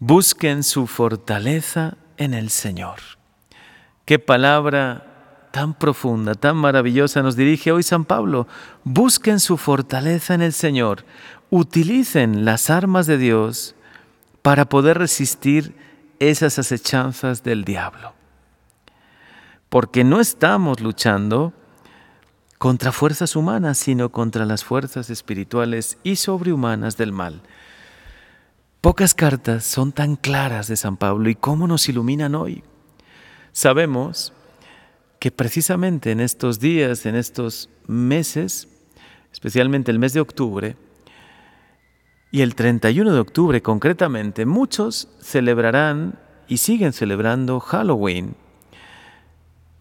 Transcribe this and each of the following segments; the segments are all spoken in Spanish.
Busquen su fortaleza en el Señor. Qué palabra tan profunda, tan maravillosa nos dirige hoy San Pablo. Busquen su fortaleza en el Señor. Utilicen las armas de Dios para poder resistir esas acechanzas del diablo. Porque no estamos luchando contra fuerzas humanas, sino contra las fuerzas espirituales y sobrehumanas del mal. Pocas cartas son tan claras de San Pablo y cómo nos iluminan hoy. Sabemos que precisamente en estos días, en estos meses, especialmente el mes de octubre, y el 31 de octubre concretamente, muchos celebrarán y siguen celebrando Halloween,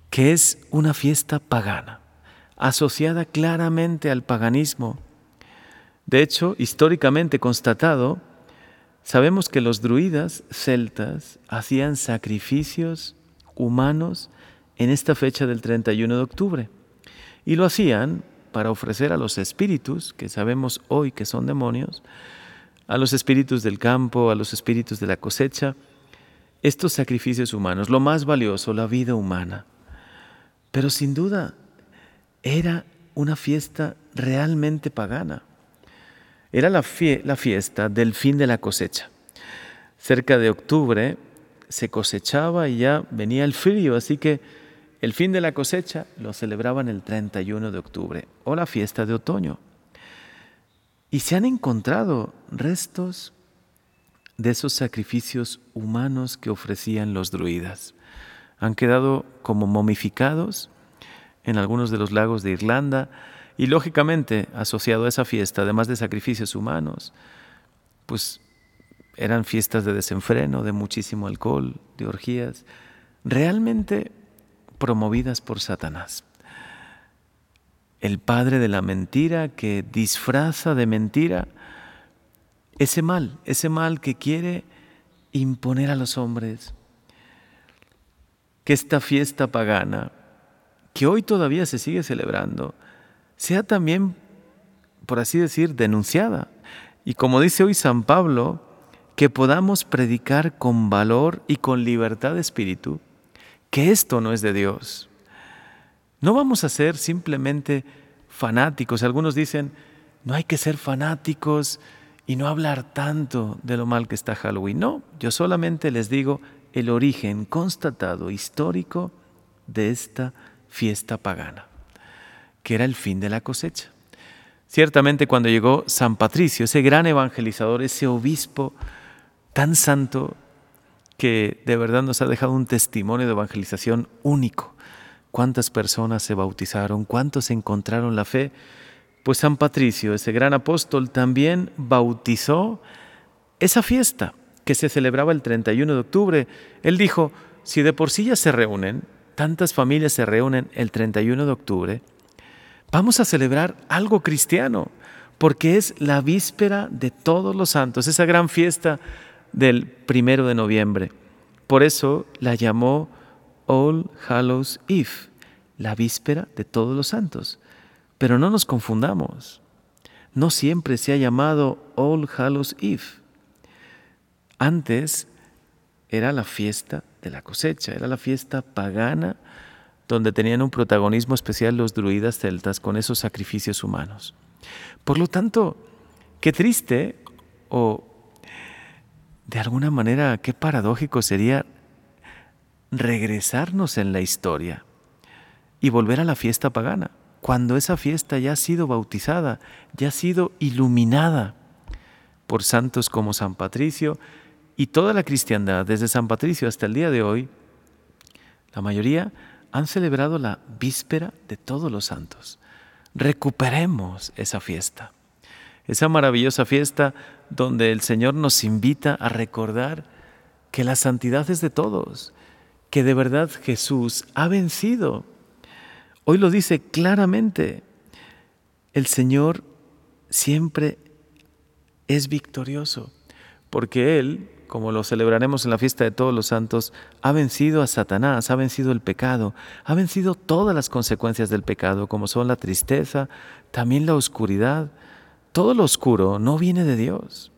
que es una fiesta pagana, asociada claramente al paganismo. De hecho, históricamente constatado, sabemos que los druidas celtas hacían sacrificios humanos en esta fecha del 31 de octubre. Y lo hacían para ofrecer a los espíritus, que sabemos hoy que son demonios, a los espíritus del campo, a los espíritus de la cosecha, estos sacrificios humanos, lo más valioso, la vida humana. Pero sin duda era una fiesta realmente pagana. Era la, la fiesta del fin de la cosecha. Cerca de octubre se cosechaba y ya venía el frío, así que el fin de la cosecha lo celebraban el 31 de octubre o la fiesta de otoño. Y se han encontrado restos de esos sacrificios humanos que ofrecían los druidas. Han quedado como momificados en algunos de los lagos de Irlanda y lógicamente asociado a esa fiesta, además de sacrificios humanos, pues eran fiestas de desenfreno, de muchísimo alcohol, de orgías, realmente promovidas por Satanás. El padre de la mentira que disfraza de mentira ese mal, ese mal que quiere imponer a los hombres. Que esta fiesta pagana, que hoy todavía se sigue celebrando, sea también, por así decir, denunciada. Y como dice hoy San Pablo, que podamos predicar con valor y con libertad de espíritu que esto no es de Dios. No vamos a ser simplemente fanáticos. Algunos dicen, no hay que ser fanáticos y no hablar tanto de lo mal que está Halloween. No, yo solamente les digo el origen constatado, histórico de esta fiesta pagana, que era el fin de la cosecha. Ciertamente cuando llegó San Patricio, ese gran evangelizador, ese obispo, tan santo que de verdad nos ha dejado un testimonio de evangelización único. ¿Cuántas personas se bautizaron? ¿Cuántos encontraron la fe? Pues San Patricio, ese gran apóstol, también bautizó esa fiesta que se celebraba el 31 de octubre. Él dijo, si de por sí ya se reúnen, tantas familias se reúnen el 31 de octubre, vamos a celebrar algo cristiano, porque es la víspera de todos los santos, esa gran fiesta del primero de noviembre. Por eso la llamó All Hallows Eve, la víspera de todos los santos. Pero no nos confundamos, no siempre se ha llamado All Hallows Eve. Antes era la fiesta de la cosecha, era la fiesta pagana donde tenían un protagonismo especial los druidas celtas con esos sacrificios humanos. Por lo tanto, qué triste o de alguna manera, qué paradójico sería regresarnos en la historia y volver a la fiesta pagana, cuando esa fiesta ya ha sido bautizada, ya ha sido iluminada por santos como San Patricio y toda la cristiandad, desde San Patricio hasta el día de hoy, la mayoría han celebrado la víspera de todos los santos. Recuperemos esa fiesta, esa maravillosa fiesta donde el Señor nos invita a recordar que la santidad es de todos, que de verdad Jesús ha vencido. Hoy lo dice claramente, el Señor siempre es victorioso, porque Él, como lo celebraremos en la fiesta de todos los santos, ha vencido a Satanás, ha vencido el pecado, ha vencido todas las consecuencias del pecado, como son la tristeza, también la oscuridad, todo lo oscuro no viene de Dios.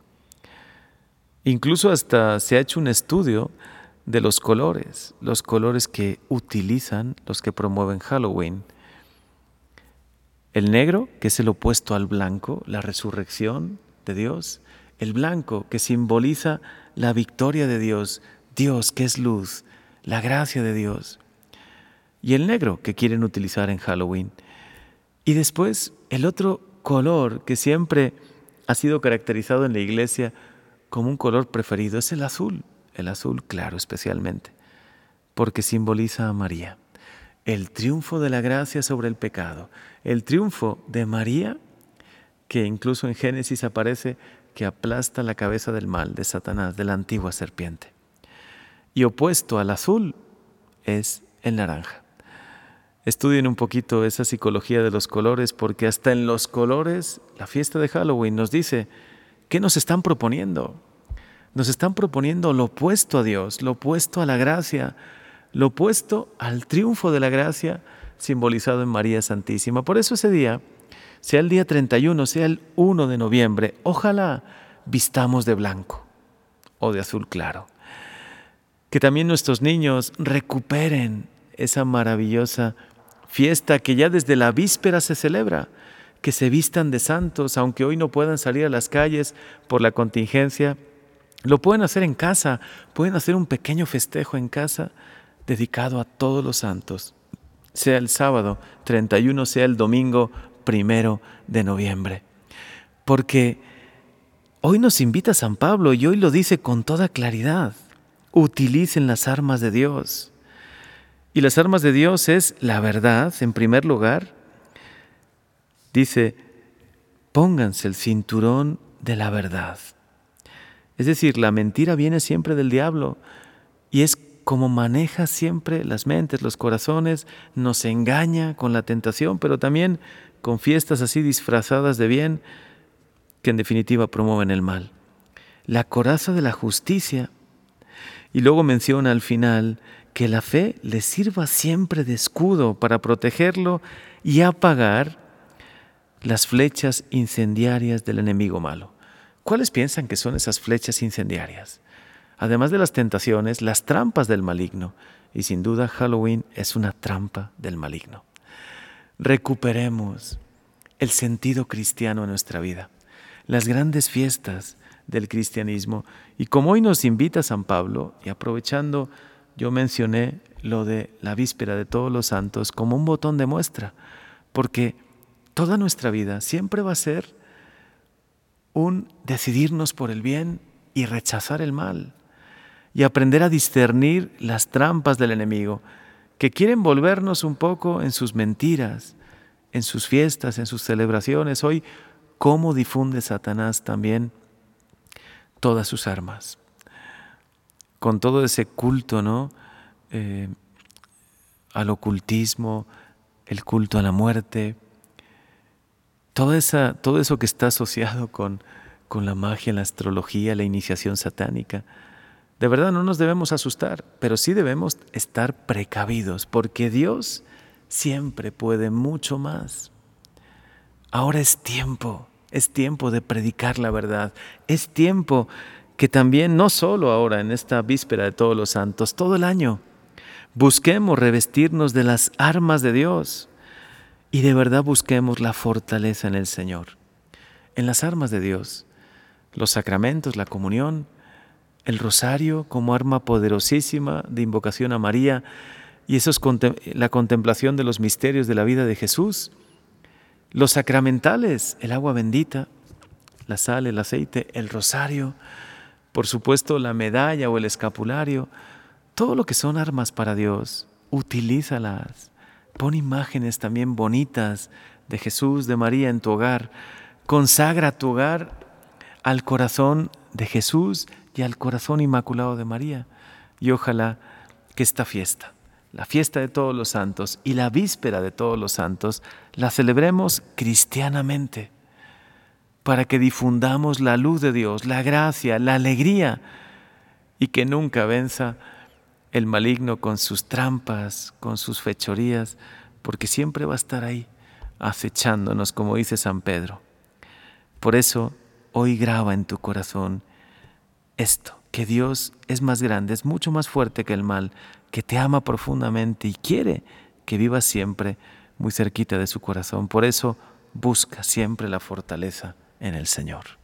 Incluso hasta se ha hecho un estudio de los colores, los colores que utilizan los que promueven Halloween. El negro, que es el opuesto al blanco, la resurrección de Dios. El blanco, que simboliza la victoria de Dios, Dios que es luz, la gracia de Dios. Y el negro, que quieren utilizar en Halloween. Y después el otro color que siempre ha sido caracterizado en la iglesia como un color preferido es el azul, el azul claro especialmente, porque simboliza a María el triunfo de la gracia sobre el pecado, el triunfo de María, que incluso en Génesis aparece que aplasta la cabeza del mal, de Satanás, de la antigua serpiente. Y opuesto al azul es el naranja. Estudien un poquito esa psicología de los colores, porque hasta en los colores, la fiesta de Halloween nos dice, ¿qué nos están proponiendo? Nos están proponiendo lo opuesto a Dios, lo opuesto a la gracia, lo opuesto al triunfo de la gracia simbolizado en María Santísima. Por eso ese día, sea el día 31, sea el 1 de noviembre, ojalá vistamos de blanco o de azul claro. Que también nuestros niños recuperen esa maravillosa fiesta que ya desde la víspera se celebra, que se vistan de santos, aunque hoy no puedan salir a las calles por la contingencia, lo pueden hacer en casa, pueden hacer un pequeño festejo en casa dedicado a todos los santos, sea el sábado 31, sea el domingo primero de noviembre. Porque hoy nos invita San Pablo y hoy lo dice con toda claridad. Utilicen las armas de Dios. Y las armas de Dios es la verdad, en primer lugar. Dice, pónganse el cinturón de la verdad. Es decir, la mentira viene siempre del diablo y es como maneja siempre las mentes, los corazones, nos engaña con la tentación, pero también con fiestas así disfrazadas de bien que en definitiva promueven el mal. La coraza de la justicia. Y luego menciona al final que la fe le sirva siempre de escudo para protegerlo y apagar las flechas incendiarias del enemigo malo. ¿Cuáles piensan que son esas flechas incendiarias? además de las tentaciones, las trampas del maligno. Y sin duda Halloween es una trampa del maligno. Recuperemos el sentido cristiano en nuestra vida, las grandes fiestas del cristianismo. Y como hoy nos invita San Pablo, y aprovechando, yo mencioné lo de la víspera de todos los santos como un botón de muestra, porque toda nuestra vida siempre va a ser un decidirnos por el bien y rechazar el mal y aprender a discernir las trampas del enemigo, que quieren volvernos un poco en sus mentiras, en sus fiestas, en sus celebraciones. Hoy, cómo difunde Satanás también todas sus armas, con todo ese culto, ¿no? Eh, al ocultismo, el culto a la muerte, toda esa, todo eso que está asociado con, con la magia, la astrología, la iniciación satánica. De verdad no nos debemos asustar, pero sí debemos estar precavidos, porque Dios siempre puede mucho más. Ahora es tiempo, es tiempo de predicar la verdad, es tiempo que también, no solo ahora en esta víspera de todos los santos, todo el año, busquemos revestirnos de las armas de Dios y de verdad busquemos la fortaleza en el Señor, en las armas de Dios, los sacramentos, la comunión, el rosario como arma poderosísima de invocación a María y eso es la contemplación de los misterios de la vida de Jesús. Los sacramentales, el agua bendita, la sal, el aceite, el rosario, por supuesto la medalla o el escapulario, todo lo que son armas para Dios, utilízalas. Pon imágenes también bonitas de Jesús, de María en tu hogar. Consagra tu hogar al corazón de Jesús y al corazón inmaculado de María. Y ojalá que esta fiesta, la fiesta de todos los santos y la víspera de todos los santos, la celebremos cristianamente, para que difundamos la luz de Dios, la gracia, la alegría, y que nunca venza el maligno con sus trampas, con sus fechorías, porque siempre va a estar ahí, acechándonos, como dice San Pedro. Por eso, hoy graba en tu corazón esto, que Dios es más grande, es mucho más fuerte que el mal, que te ama profundamente y quiere que vivas siempre muy cerquita de su corazón. Por eso busca siempre la fortaleza en el Señor.